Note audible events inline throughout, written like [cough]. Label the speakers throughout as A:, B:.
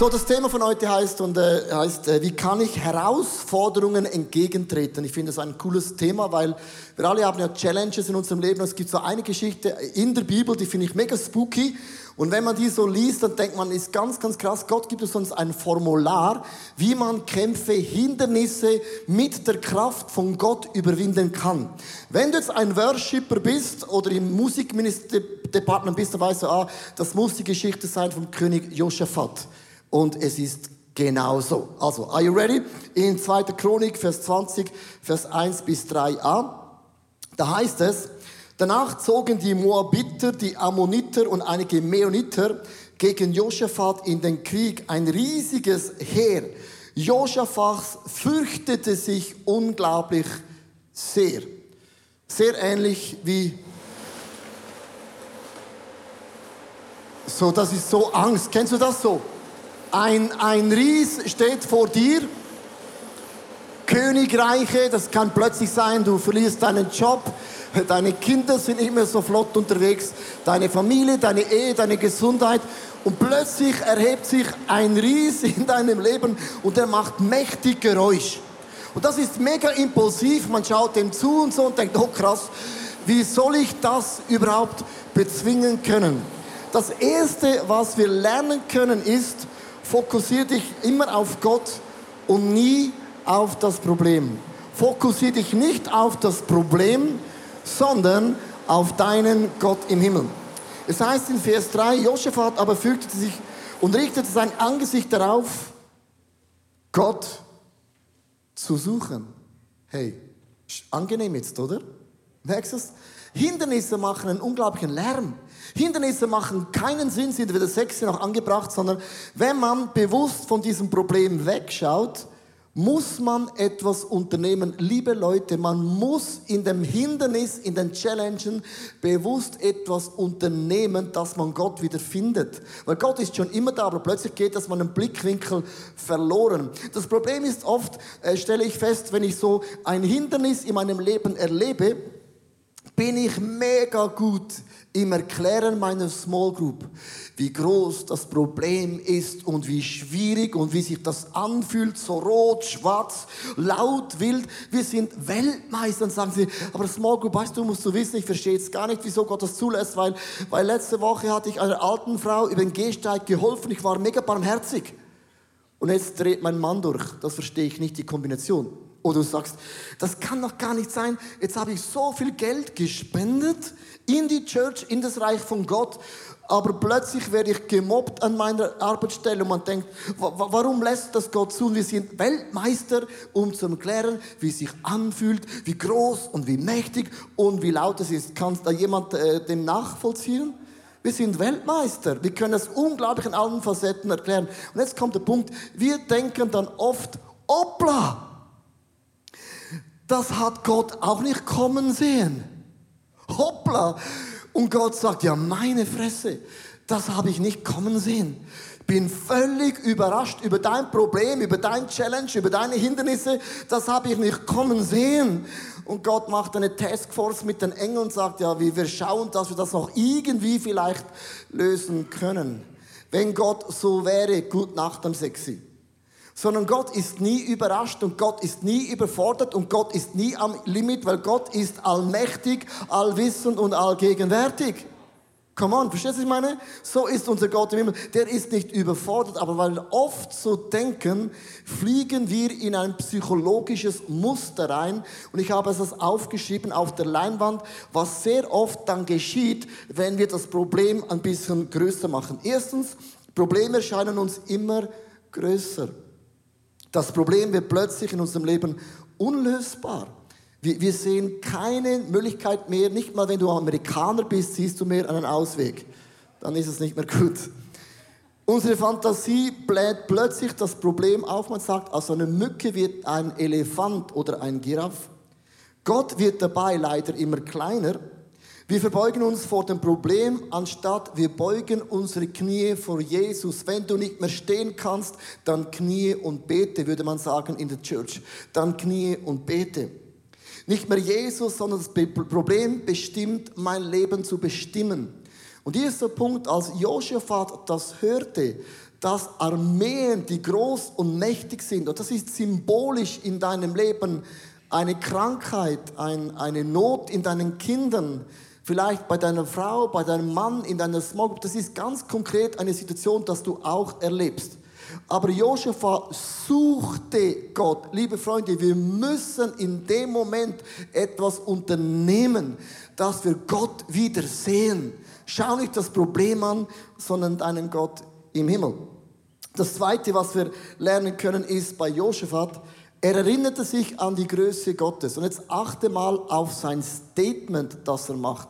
A: So, das Thema von heute heißt, und, äh, heißt äh, wie kann ich Herausforderungen entgegentreten? Ich finde das ein cooles Thema, weil wir alle haben ja Challenges in unserem Leben. Es gibt so eine Geschichte in der Bibel, die finde ich mega spooky. Und wenn man die so liest, dann denkt man, ist ganz, ganz krass. Gott gibt uns sonst ein Formular, wie man Kämpfe, Hindernisse mit der Kraft von Gott überwinden kann. Wenn du jetzt ein Worshipper bist oder im Musikministerdepartement bist, dann weißt du, ah, das muss die Geschichte sein vom König Josaphat. Und es ist genau so. Also, are you ready? In 2. Chronik, Vers 20, Vers 1 bis 3a. Da heißt es, danach zogen die Moabiter, die Ammoniter und einige Meoniter gegen Josaphat in den Krieg. Ein riesiges Heer. Josaphat fürchtete sich unglaublich sehr. Sehr ähnlich wie so, das ist so Angst. Kennst du das so? Ein, ein Ries steht vor dir. Königreiche, das kann plötzlich sein, du verlierst deinen Job, deine Kinder sind nicht mehr so flott unterwegs, deine Familie, deine Ehe, deine Gesundheit. Und plötzlich erhebt sich ein Ries [laughs] in deinem Leben und er macht mächtig Geräusch. Und das ist mega impulsiv, man schaut dem zu und so und denkt, oh krass, wie soll ich das überhaupt bezwingen können? Das Erste, was wir lernen können, ist, Fokussiere dich immer auf Gott und nie auf das Problem. Fokussiere dich nicht auf das Problem, sondern auf deinen Gott im Himmel. Es heißt in Vers 3, Josaphat aber fürchtete sich und richtete sein Angesicht darauf, Gott zu suchen. Hey, angenehm jetzt, oder? Merkst du es? Hindernisse machen einen unglaublichen Lärm. Hindernisse machen keinen Sinn, sind weder sexy noch angebracht, sondern wenn man bewusst von diesem Problem wegschaut, muss man etwas unternehmen. Liebe Leute, man muss in dem Hindernis, in den Challenges bewusst etwas unternehmen, dass man Gott wieder findet. Weil Gott ist schon immer da, aber plötzlich geht das man einen Blickwinkel verloren. Das Problem ist oft, äh, stelle ich fest, wenn ich so ein Hindernis in meinem Leben erlebe, bin ich mega gut im Erklären meiner Small Group, wie groß das Problem ist und wie schwierig und wie sich das anfühlt, so rot, schwarz, laut, wild. Wir sind Weltmeister sagen sie, aber Small Group, weißt du, musst du wissen, ich verstehe jetzt gar nicht, wieso Gott das zulässt, weil, weil letzte Woche hatte ich einer alten Frau über den Gehsteig geholfen, ich war mega barmherzig. Und jetzt dreht mein Mann durch, das verstehe ich nicht, die Kombination. Oder du sagst, das kann doch gar nicht sein. Jetzt habe ich so viel Geld gespendet in die Church, in das Reich von Gott. Aber plötzlich werde ich gemobbt an meiner Arbeitsstelle und man denkt, warum lässt das Gott zu? Wir sind Weltmeister, um zu erklären, wie es sich anfühlt, wie groß und wie mächtig und wie laut es ist. Kann da jemand äh, dem nachvollziehen? Wir sind Weltmeister. Wir können es unglaublich in allen Facetten erklären. Und jetzt kommt der Punkt, wir denken dann oft, hoppla, das hat Gott auch nicht kommen sehen. Hoppla. Und Gott sagt, ja, meine Fresse, das habe ich nicht kommen sehen. Bin völlig überrascht über dein Problem, über dein Challenge, über deine Hindernisse. Das habe ich nicht kommen sehen. Und Gott macht eine Taskforce mit den Engeln und sagt, ja, wir schauen, dass wir das noch irgendwie vielleicht lösen können. Wenn Gott so wäre, gut Nacht am Sexy sondern Gott ist nie überrascht und Gott ist nie überfordert und Gott ist nie am Limit, weil Gott ist allmächtig, allwissend und allgegenwärtig. Come on, verstehst du, was ich meine? So ist unser Gott im Himmel. Der ist nicht überfordert, aber weil wir oft so denken, fliegen wir in ein psychologisches Muster rein. Und ich habe es aufgeschrieben auf der Leinwand, was sehr oft dann geschieht, wenn wir das Problem ein bisschen größer machen. Erstens, Probleme erscheinen uns immer größer. Das Problem wird plötzlich in unserem Leben unlösbar. Wir, sehen keine Möglichkeit mehr, nicht mal wenn du Amerikaner bist, siehst du mehr einen Ausweg. Dann ist es nicht mehr gut. Unsere Fantasie bläht plötzlich das Problem auf. Man sagt, aus einer Mücke wird ein Elefant oder ein Giraff. Gott wird dabei leider immer kleiner wir verbeugen uns vor dem Problem, anstatt wir beugen unsere Knie vor Jesus. Wenn du nicht mehr stehen kannst, dann knie und bete, würde man sagen in der Church. Dann knie und bete. Nicht mehr Jesus, sondern das Problem bestimmt, mein Leben zu bestimmen. Und hier ist der Punkt, als Josaphat das hörte, dass Armeen, die groß und mächtig sind, und das ist symbolisch in deinem Leben, eine Krankheit, ein, eine Not in deinen Kindern, vielleicht bei deiner Frau, bei deinem Mann, in deiner Group, das ist ganz konkret eine Situation, dass du auch erlebst. Aber Josepha suchte Gott. Liebe Freunde, wir müssen in dem Moment etwas unternehmen, dass wir Gott wieder sehen. Schau nicht das Problem an, sondern deinen Gott im Himmel. Das zweite, was wir lernen können, ist bei Josaphat, er erinnerte sich an die Größe Gottes. Und jetzt achte mal auf sein Statement, das er macht.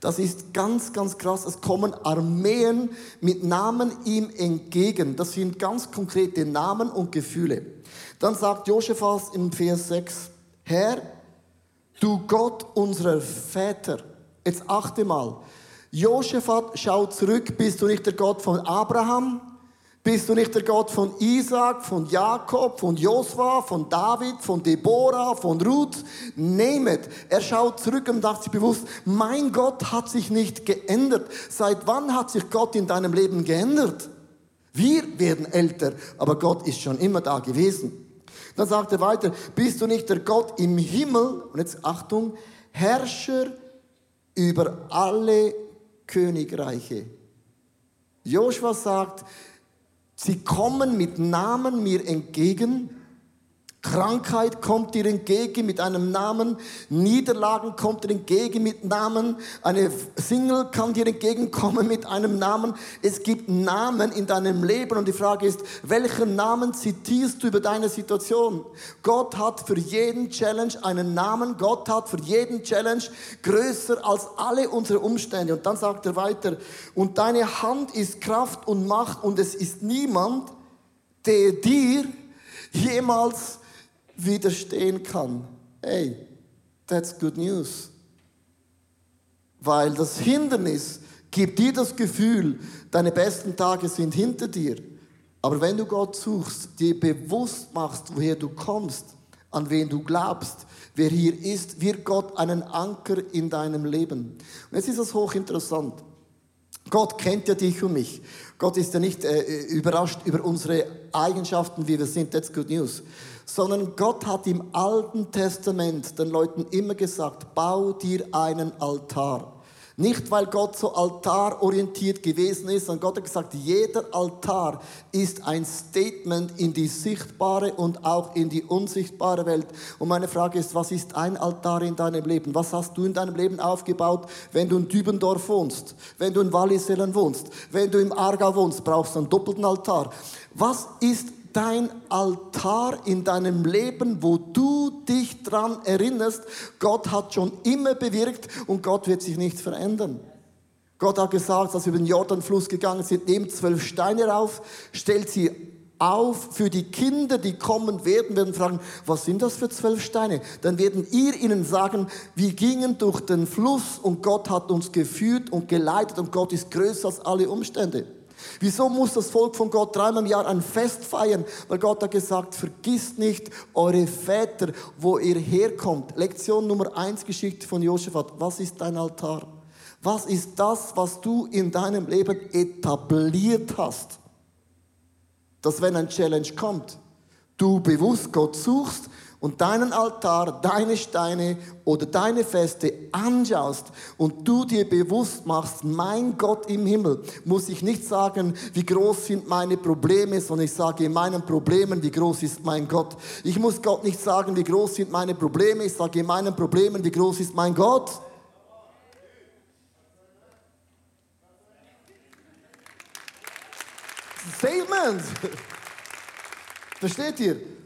A: Das ist ganz, ganz krass. Es kommen Armeen mit Namen ihm entgegen. Das sind ganz konkrete Namen und Gefühle. Dann sagt Josephas im Vers 6, Herr, du Gott unserer Väter. Jetzt achte mal. Josephat schaut zurück, bist du nicht der Gott von Abraham, bist du nicht der Gott von Isaac, von Jakob, von Josua, von David, von Deborah, von Ruth? Nehmet. Er schaut zurück und dachte sich bewusst, mein Gott hat sich nicht geändert. Seit wann hat sich Gott in deinem Leben geändert? Wir werden älter, aber Gott ist schon immer da gewesen. Dann sagt er weiter, bist du nicht der Gott im Himmel? Und jetzt Achtung, Herrscher über alle Königreiche. Joshua sagt, Sie kommen mit Namen mir entgegen Krankheit kommt dir entgegen mit einem Namen, Niederlagen kommt dir entgegen mit Namen, eine Single kann dir entgegenkommen mit einem Namen. Es gibt Namen in deinem Leben und die Frage ist, welchen Namen zitierst du über deine Situation? Gott hat für jeden Challenge einen Namen, Gott hat für jeden Challenge größer als alle unsere Umstände. Und dann sagt er weiter, und deine Hand ist Kraft und Macht und es ist niemand, der dir jemals widerstehen kann. Hey, that's good news. Weil das Hindernis gibt dir das Gefühl, deine besten Tage sind hinter dir. Aber wenn du Gott suchst, dir bewusst machst, woher du kommst, an wen du glaubst, wer hier ist, wird Gott einen Anker in deinem Leben. Und jetzt ist das hochinteressant. Gott kennt ja dich und mich. Gott ist ja nicht äh, überrascht über unsere Eigenschaften, wie wir sind. That's good news sondern Gott hat im Alten Testament den Leuten immer gesagt, bau dir einen Altar. Nicht, weil Gott so altarorientiert gewesen ist, sondern Gott hat gesagt, jeder Altar ist ein Statement in die sichtbare und auch in die unsichtbare Welt. Und meine Frage ist, was ist ein Altar in deinem Leben? Was hast du in deinem Leben aufgebaut, wenn du in Dübendorf wohnst, wenn du in Wallisellen wohnst, wenn du im Aargau wohnst, brauchst du einen doppelten Altar. Was ist dein Altar in deinem Leben, wo du dich dran erinnerst, Gott hat schon immer bewirkt und Gott wird sich nicht verändern. Gott hat gesagt, als wir über den Jordanfluss gegangen sind, nehmt zwölf Steine auf, stellt sie auf für die Kinder, die kommen werden, werden fragen, was sind das für zwölf Steine? Dann werden ihr ihnen sagen, wir gingen durch den Fluss und Gott hat uns geführt und geleitet und Gott ist größer als alle Umstände. Wieso muss das Volk von Gott dreimal im Jahr ein Fest feiern? Weil Gott hat gesagt, vergisst nicht eure Väter, wo ihr herkommt. Lektion Nummer eins Geschichte von Josaphat. Was ist dein Altar? Was ist das, was du in deinem Leben etabliert hast? Dass wenn ein Challenge kommt, du bewusst Gott suchst und deinen Altar, deine Steine oder deine Feste anschaust und du dir bewusst machst, mein Gott im Himmel, muss ich nicht sagen, wie groß sind meine Probleme, sondern ich sage in meinen Problemen, wie groß ist mein Gott. Ich muss Gott nicht sagen, wie groß sind meine Probleme, ich sage in meinen Problemen, wie groß ist mein Gott. Statement. [laughs] Versteht ihr?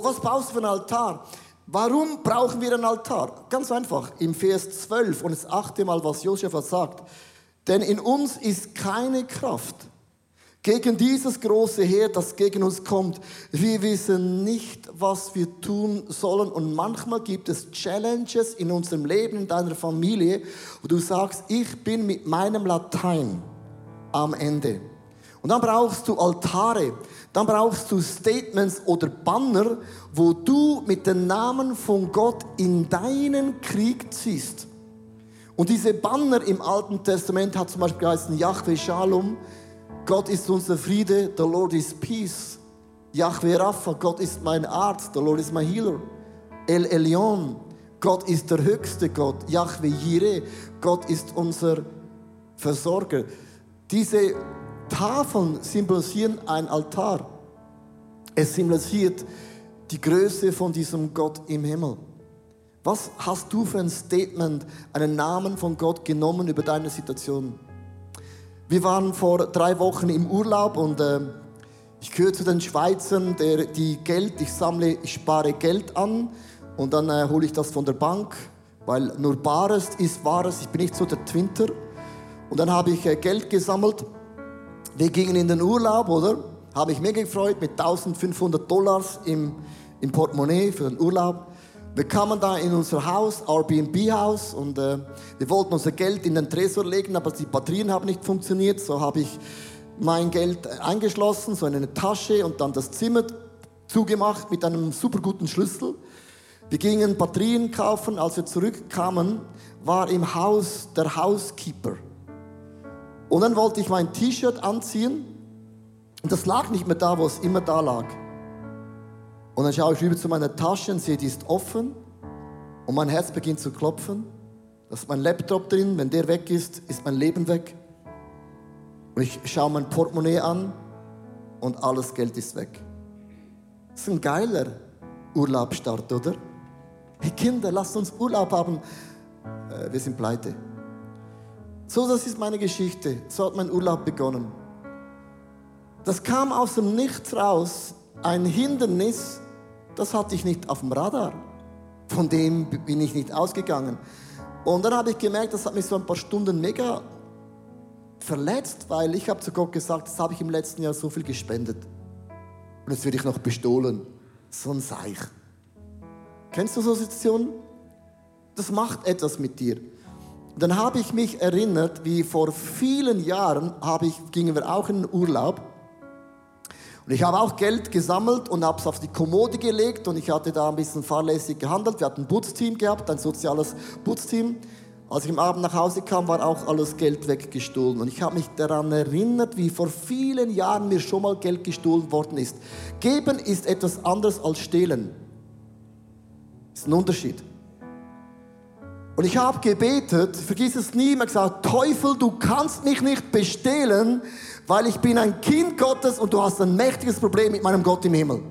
A: Was brauchst du für einen Altar? Warum brauchen wir einen Altar? Ganz einfach, im Vers 12 und das achte Mal, was Josef sagt. Denn in uns ist keine Kraft gegen dieses große Heer, das gegen uns kommt. Wir wissen nicht, was wir tun sollen. Und manchmal gibt es Challenges in unserem Leben, in deiner Familie, wo du sagst, ich bin mit meinem Latein am Ende. Und dann brauchst du Altare, dann brauchst du Statements oder Banner, wo du mit dem Namen von Gott in deinen Krieg ziehst. Und diese Banner im Alten Testament hat zum Beispiel geheißen Yahweh Shalom, Gott ist unser Friede, the Lord is peace. Yahweh Rapha, Gott ist mein Arzt, the Lord is my healer. El Elyon, Gott ist der höchste Gott. Yahweh Jireh, Gott ist unser Versorger. Diese Tafeln symbolisieren ein Altar. Es symbolisiert die Größe von diesem Gott im Himmel. Was hast du für ein Statement, einen Namen von Gott genommen über deine Situation? Wir waren vor drei Wochen im Urlaub und äh, ich gehöre zu den Schweizern, der, die Geld, ich sammle, ich spare Geld an und dann äh, hole ich das von der Bank, weil nur Bares ist Wahres. Ich bin nicht so der Twinter. Und dann habe ich äh, Geld gesammelt. Wir gingen in den Urlaub, oder? Habe ich mega gefreut mit 1500 Dollars im, im Portemonnaie für den Urlaub. Wir kamen da in unser Haus, Airbnb-Haus, und äh, wir wollten unser Geld in den Tresor legen, aber die Batterien haben nicht funktioniert. So habe ich mein Geld eingeschlossen, so in eine Tasche und dann das Zimmer zugemacht mit einem super guten Schlüssel. Wir gingen Batterien kaufen. Als wir zurückkamen, war im Haus der Housekeeper. Und dann wollte ich mein T-Shirt anziehen und das lag nicht mehr da, wo es immer da lag. Und dann schaue ich rüber zu meiner Tasche und sehe, die ist offen. Und mein Herz beginnt zu klopfen. Da ist mein Laptop drin. Wenn der weg ist, ist mein Leben weg. Und ich schaue mein Portemonnaie an und alles Geld ist weg. Das ist ein geiler Urlaubstart, oder? Hey Kinder, lasst uns Urlaub haben. Äh, wir sind pleite. So, das ist meine Geschichte. So hat mein Urlaub begonnen. Das kam aus dem Nichts raus. Ein Hindernis, das hatte ich nicht auf dem Radar. Von dem bin ich nicht ausgegangen. Und dann habe ich gemerkt, das hat mich so ein paar Stunden mega verletzt, weil ich habe zu Gott gesagt, das habe ich im letzten Jahr so viel gespendet. Und jetzt werde ich noch bestohlen. So ein Seich. Kennst du so Situationen? Das macht etwas mit dir. Dann habe ich mich erinnert, wie vor vielen Jahren habe ich, gingen wir auch in den Urlaub und ich habe auch Geld gesammelt und habe es auf die Kommode gelegt und ich hatte da ein bisschen fahrlässig gehandelt. Wir hatten ein Putzteam gehabt, ein soziales Putzteam. Als ich am Abend nach Hause kam, war auch alles Geld weggestohlen. Und ich habe mich daran erinnert, wie vor vielen Jahren mir schon mal Geld gestohlen worden ist. Geben ist etwas anderes als stehlen. Ist ein Unterschied. Und ich habe gebetet, vergiss es nie, mehr gesagt, Teufel, du kannst mich nicht bestehlen, weil ich bin ein Kind Gottes und du hast ein mächtiges Problem mit meinem Gott im Himmel.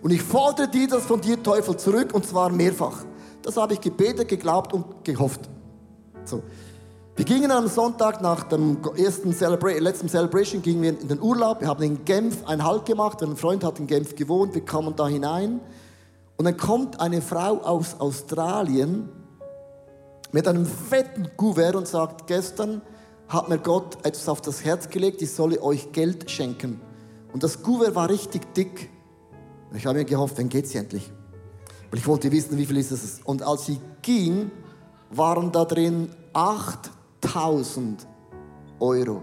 A: Und ich fordere dir das von dir, Teufel, zurück und zwar mehrfach. Das habe ich gebetet, geglaubt und gehofft. So. Wir gingen am Sonntag nach dem ersten Celebra letzten Celebration gingen wir in den Urlaub. Wir haben in Genf einen Halt gemacht. Ein Freund hat in Genf gewohnt. Wir kamen da hinein. Und dann kommt eine Frau aus Australien mit einem fetten Kuvert und sagt, gestern hat mir Gott etwas auf das Herz gelegt, ich solle euch Geld schenken. Und das Kuvert war richtig dick. Ich habe mir gehofft, dann geht sie endlich. Und ich wollte wissen, wie viel ist es. Und als sie ging, waren da drin 8000 Euro.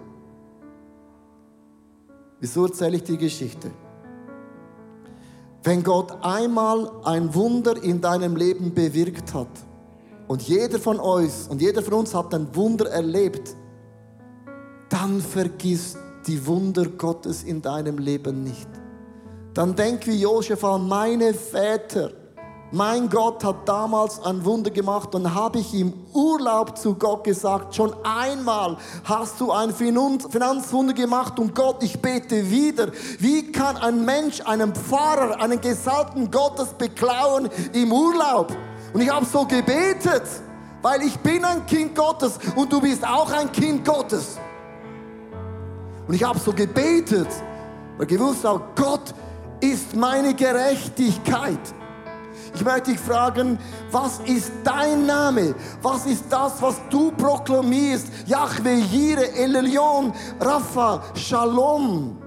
A: Wieso erzähle ich die Geschichte? Wenn Gott einmal ein Wunder in deinem Leben bewirkt hat, und jeder von euch und jeder von uns hat ein Wunder erlebt, dann vergiss die Wunder Gottes in deinem Leben nicht. Dann denk wie Josef an meine Väter. Mein Gott hat damals ein Wunder gemacht und habe ich im Urlaub zu Gott gesagt, schon einmal hast du ein Finanzwunder gemacht und Gott, ich bete wieder. Wie kann ein Mensch einen Pfarrer, einen Gesalten Gottes beklauen im Urlaub? Und ich habe so gebetet, weil ich bin ein Kind Gottes und du bist auch ein Kind Gottes. Und ich habe so gebetet, weil gewusst habe, Gott ist meine Gerechtigkeit. Ich möchte dich fragen, was ist dein Name? Was ist das, was du proklamierst? Yahweh, Jire, Elelion, Rapha, Shalom.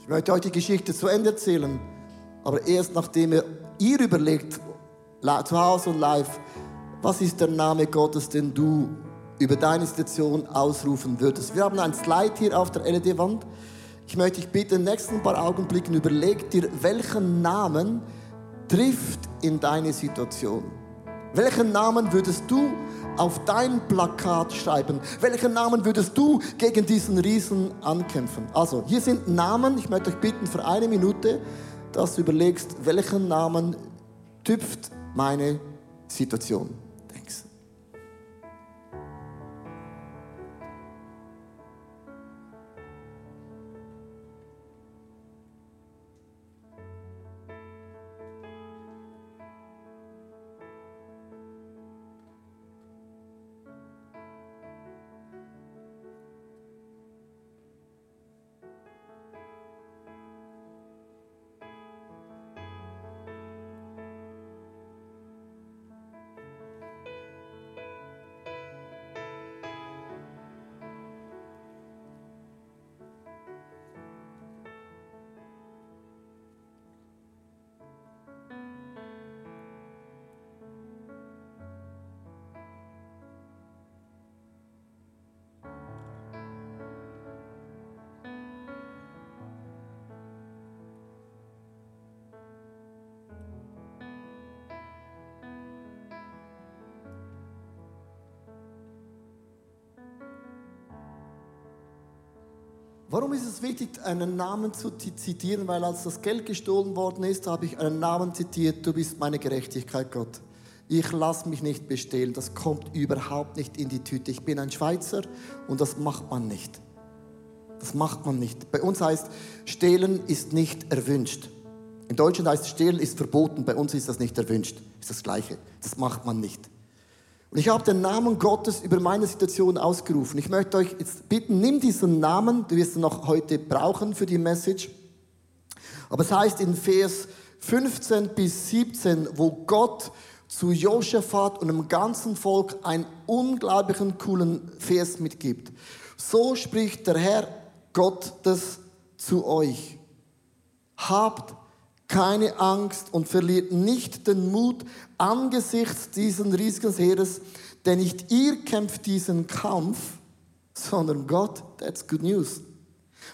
A: Ich möchte euch die Geschichte zu Ende erzählen, aber erst nachdem ihr überlegt, zu Hause und live, was ist der Name Gottes, den du über deine Situation ausrufen würdest. Wir haben ein Slide hier auf der LED-Wand. Ich möchte dich bitten, in den nächsten paar Augenblicken überleg dir, welchen Namen trifft in deine Situation. Welchen Namen würdest du auf dein Plakat schreiben? Welchen Namen würdest du gegen diesen Riesen ankämpfen? Also, hier sind Namen. Ich möchte euch bitten, für eine Minute, dass du überlegst, welchen Namen tüpft meine Situation. Warum ist es wichtig, einen Namen zu zitieren? Weil als das Geld gestohlen worden ist, habe ich einen Namen zitiert, du bist meine Gerechtigkeit, Gott. Ich lasse mich nicht bestehlen, das kommt überhaupt nicht in die Tüte. Ich bin ein Schweizer und das macht man nicht. Das macht man nicht. Bei uns heißt, stehlen ist nicht erwünscht. In Deutschland heißt, stehlen ist verboten, bei uns ist das nicht erwünscht. Ist das Gleiche. Das macht man nicht. Und ich habe den Namen Gottes über meine Situation ausgerufen. Ich möchte euch jetzt bitten, nimm diesen Namen, du wirst ihn noch heute brauchen für die Message. Aber es heißt in Vers 15 bis 17, wo Gott zu Josaphat und dem ganzen Volk einen unglaublichen coolen Vers mitgibt. So spricht der Herr Gottes zu euch. Habt keine Angst und verliert nicht den Mut angesichts diesen riesigen Heeres, denn nicht ihr kämpft diesen Kampf, sondern Gott. That's good news.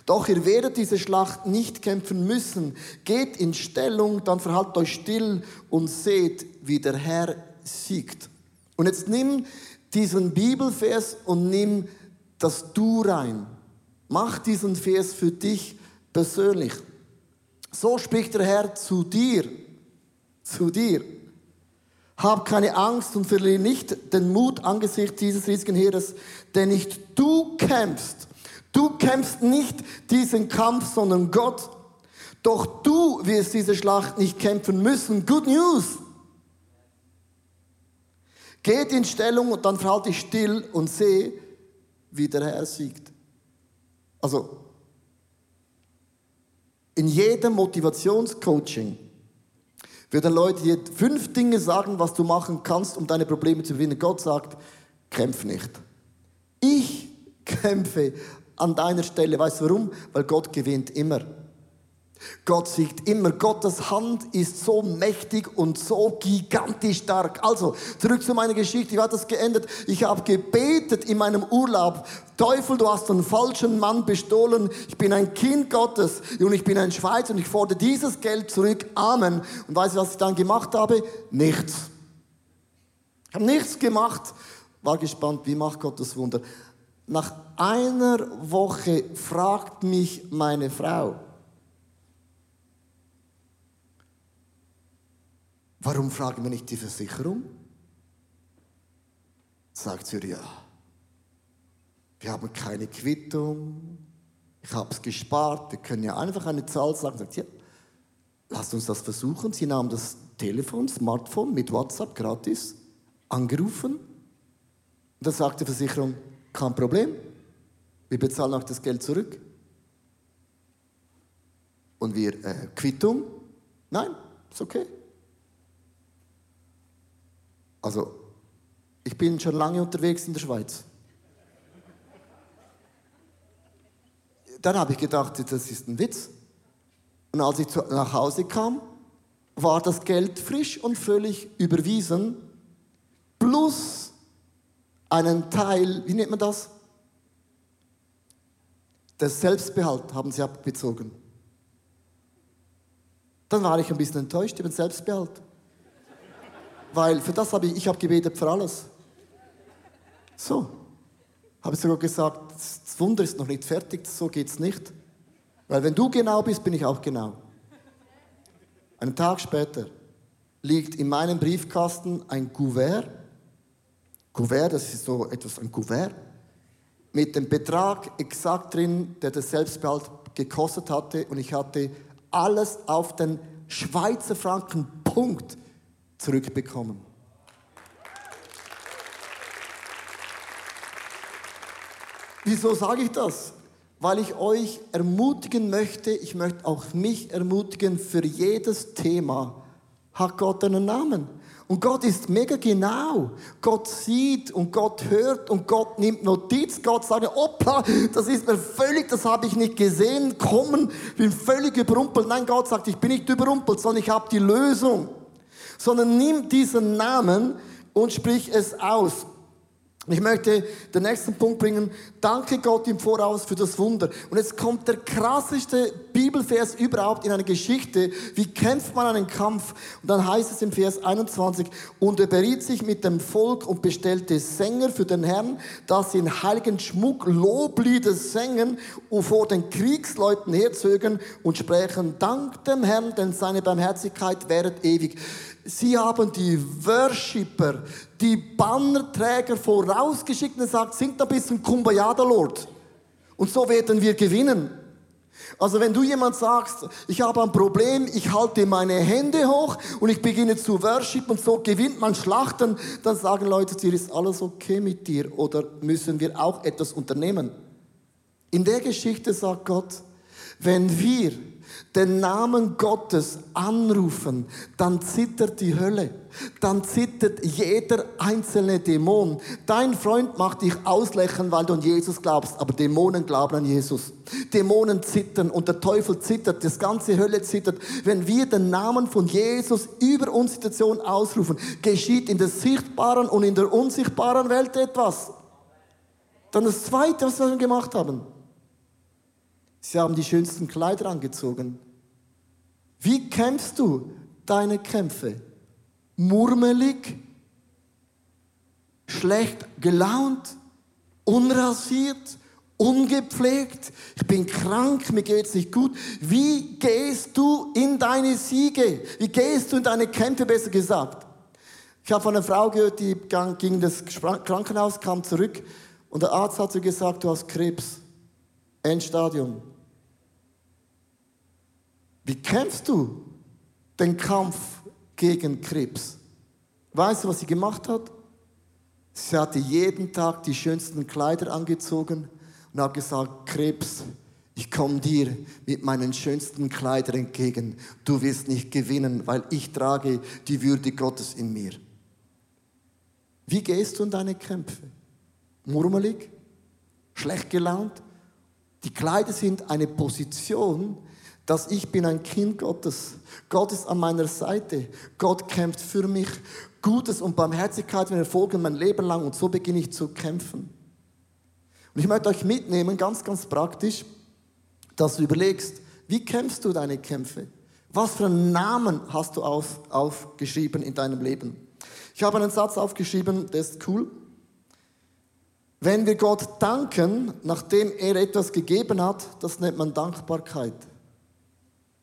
A: Doch ihr werdet diese Schlacht nicht kämpfen müssen. Geht in Stellung, dann verhaltet euch still und seht, wie der Herr siegt. Und jetzt nimm diesen Bibelvers und nimm das Du rein. Mach diesen Vers für dich persönlich. So spricht der Herr zu dir, zu dir. Hab keine Angst und verliere nicht den Mut angesichts dieses riesigen Heeres, denn nicht du kämpfst. Du kämpfst nicht diesen Kampf, sondern Gott. Doch du wirst diese Schlacht nicht kämpfen müssen. Good News. Geht in Stellung und dann verhalte dich still und sehe, wie der Herr siegt. Also, in jedem Motivationscoaching werden Leute dir fünf Dinge sagen, was du machen kannst, um deine Probleme zu gewinnen. Gott sagt, kämpf nicht. Ich kämpfe an deiner Stelle. Weißt du warum? Weil Gott gewinnt immer. Gott siegt immer. Gottes Hand ist so mächtig und so gigantisch stark. Also, zurück zu meiner Geschichte. Wie hat das geendet? Ich habe gebetet in meinem Urlaub. Teufel, du hast einen falschen Mann bestohlen. Ich bin ein Kind Gottes und ich bin ein Schweizer und ich fordere dieses Geld zurück. Amen. Und weißt du, was ich dann gemacht habe? Nichts. Ich habe nichts gemacht. War gespannt, wie macht Gott das Wunder. Nach einer Woche fragt mich meine Frau, Warum fragen wir nicht die Versicherung? Sagt sie, ja, wir haben keine Quittung, ich habe es gespart, wir können ja einfach eine Zahl sagen. Sagt, ja, lasst uns das versuchen. Sie nahm das Telefon, Smartphone mit WhatsApp gratis, angerufen. Und dann sagt die Versicherung, kein Problem, wir bezahlen auch das Geld zurück. Und wir, äh, Quittung? Nein, ist okay. Also, ich bin schon lange unterwegs in der Schweiz. Dann habe ich gedacht, das ist ein Witz. Und als ich nach Hause kam, war das Geld frisch und völlig überwiesen, plus einen Teil, wie nennt man das? Der Selbstbehalt haben sie abbezogen. Dann war ich ein bisschen enttäuscht über den Selbstbehalt. Weil für das habe ich, ich habe gebetet für alles. So. Habe ich sogar gesagt, das Wunder ist noch nicht fertig, so geht es nicht. Weil wenn du genau bist, bin ich auch genau. Einen Tag später liegt in meinem Briefkasten ein Kuvert. Kuvert, das ist so etwas, ein Kuvert, mit dem Betrag exakt drin, der das Selbstbehalt gekostet hatte. Und ich hatte alles auf den Schweizer Franken Punkt zurückbekommen. Wieso sage ich das? Weil ich euch ermutigen möchte, ich möchte auch mich ermutigen, für jedes Thema hat Gott einen Namen. Und Gott ist mega genau. Gott sieht und Gott hört und Gott nimmt Notiz. Gott sagt, opla, das ist mir völlig, das habe ich nicht gesehen, kommen, bin völlig überrumpelt. Nein, Gott sagt, ich bin nicht überrumpelt, sondern ich habe die Lösung. Sondern nimm diesen Namen und sprich es aus. Ich möchte den nächsten Punkt bringen. Danke Gott im Voraus für das Wunder. Und jetzt kommt der krasseste Bibelvers überhaupt in einer Geschichte. Wie kämpft man einen Kampf? Und dann heißt es im Vers 21, und er beriet sich mit dem Volk und bestellte Sänger für den Herrn, dass sie in heiligen Schmuck Loblieder sängen und vor den Kriegsleuten herzögen und sprechen, Dank dem Herrn, denn seine Barmherzigkeit währet ewig. Sie haben die Worshipper, die Bannerträger vorausgeschickt und gesagt, singt ein bisschen Kumbaya, der Lord. Und so werden wir gewinnen. Also wenn du jemand sagst, ich habe ein Problem, ich halte meine Hände hoch und ich beginne zu worship und so gewinnt man Schlachten, dann sagen Leute dir, ist alles okay mit dir oder müssen wir auch etwas unternehmen? In der Geschichte sagt Gott, wenn wir den Namen Gottes anrufen, dann zittert die Hölle. Dann zittert jeder einzelne Dämon. Dein Freund macht dich auslächeln, weil du an Jesus glaubst, aber Dämonen glauben an Jesus. Dämonen zittern und der Teufel zittert, das ganze Hölle zittert. Wenn wir den Namen von Jesus über unsere Situation ausrufen, geschieht in der sichtbaren und in der unsichtbaren Welt etwas. Dann das Zweite, was wir gemacht haben. Sie haben die schönsten Kleider angezogen. Wie kämpfst du deine Kämpfe? Murmelig, schlecht gelaunt, unrasiert, ungepflegt, ich bin krank, mir geht's nicht gut. Wie gehst du in deine Siege? Wie gehst du in deine Kämpfe, besser gesagt? Ich habe von einer Frau gehört, die ging in das Krankenhaus, kam zurück und der Arzt hat ihr gesagt, du hast Krebs. Endstadium. Wie kämpfst du den Kampf gegen Krebs? Weißt du, was sie gemacht hat? Sie hatte jeden Tag die schönsten Kleider angezogen und hat gesagt, Krebs, ich komme dir mit meinen schönsten Kleidern entgegen. Du wirst nicht gewinnen, weil ich trage die Würde Gottes in mir. Wie gehst du in deine Kämpfe? Murmelig? Schlecht gelaunt? Die Kleider sind eine Position, dass ich bin ein Kind Gottes. Gott ist an meiner Seite. Gott kämpft für mich. Gutes und Barmherzigkeit werden folgen mein Leben lang und so beginne ich zu kämpfen. Und ich möchte euch mitnehmen, ganz, ganz praktisch, dass du überlegst, wie kämpfst du deine Kämpfe? Was für einen Namen hast du auf, aufgeschrieben in deinem Leben? Ich habe einen Satz aufgeschrieben, der ist cool. Wenn wir Gott danken, nachdem er etwas gegeben hat, das nennt man Dankbarkeit.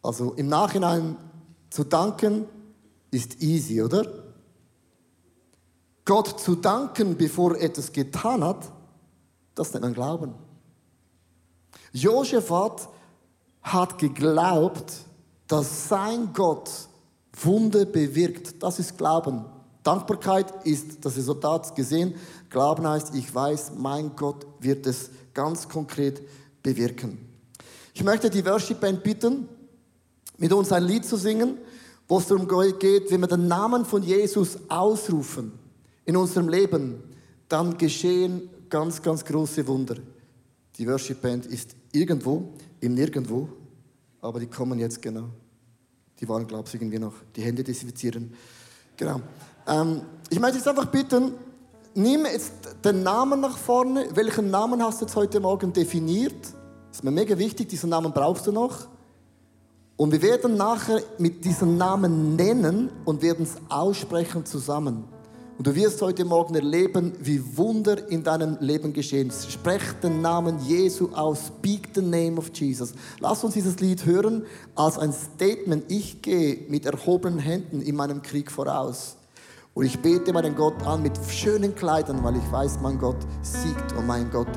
A: Also im Nachhinein zu danken ist easy, oder? Gott zu danken, bevor er etwas getan hat, das nennt man Glauben. Josaphat hat geglaubt, dass sein Gott Wunder bewirkt. Das ist Glauben. Dankbarkeit ist das Resultat gesehen. Glauben heißt, ich weiß, mein Gott wird es ganz konkret bewirken. Ich möchte die Worship Band bitten, mit uns ein Lied zu singen, wo es darum geht, wenn wir den Namen von Jesus ausrufen in unserem Leben, dann geschehen ganz, ganz große Wunder. Die Worship Band ist irgendwo, im Nirgendwo, aber die kommen jetzt genau. Die waren, glaube ich, irgendwie noch die Hände desinfizieren. Genau. Ähm, ich möchte jetzt einfach bitten, nimm jetzt den Namen nach vorne. Welchen Namen hast du jetzt heute Morgen definiert? Das ist mir mega wichtig, diesen Namen brauchst du noch. Und wir werden nachher mit diesem Namen nennen und werden es aussprechen zusammen. Und du wirst heute Morgen erleben, wie Wunder in deinem Leben geschehen. Sprech den Namen Jesu aus. Speak the name of Jesus. Lass uns dieses Lied hören als ein Statement. Ich gehe mit erhobenen Händen in meinem Krieg voraus. Und ich bete meinen Gott an mit schönen Kleidern, weil ich weiß, mein Gott siegt und mein Gott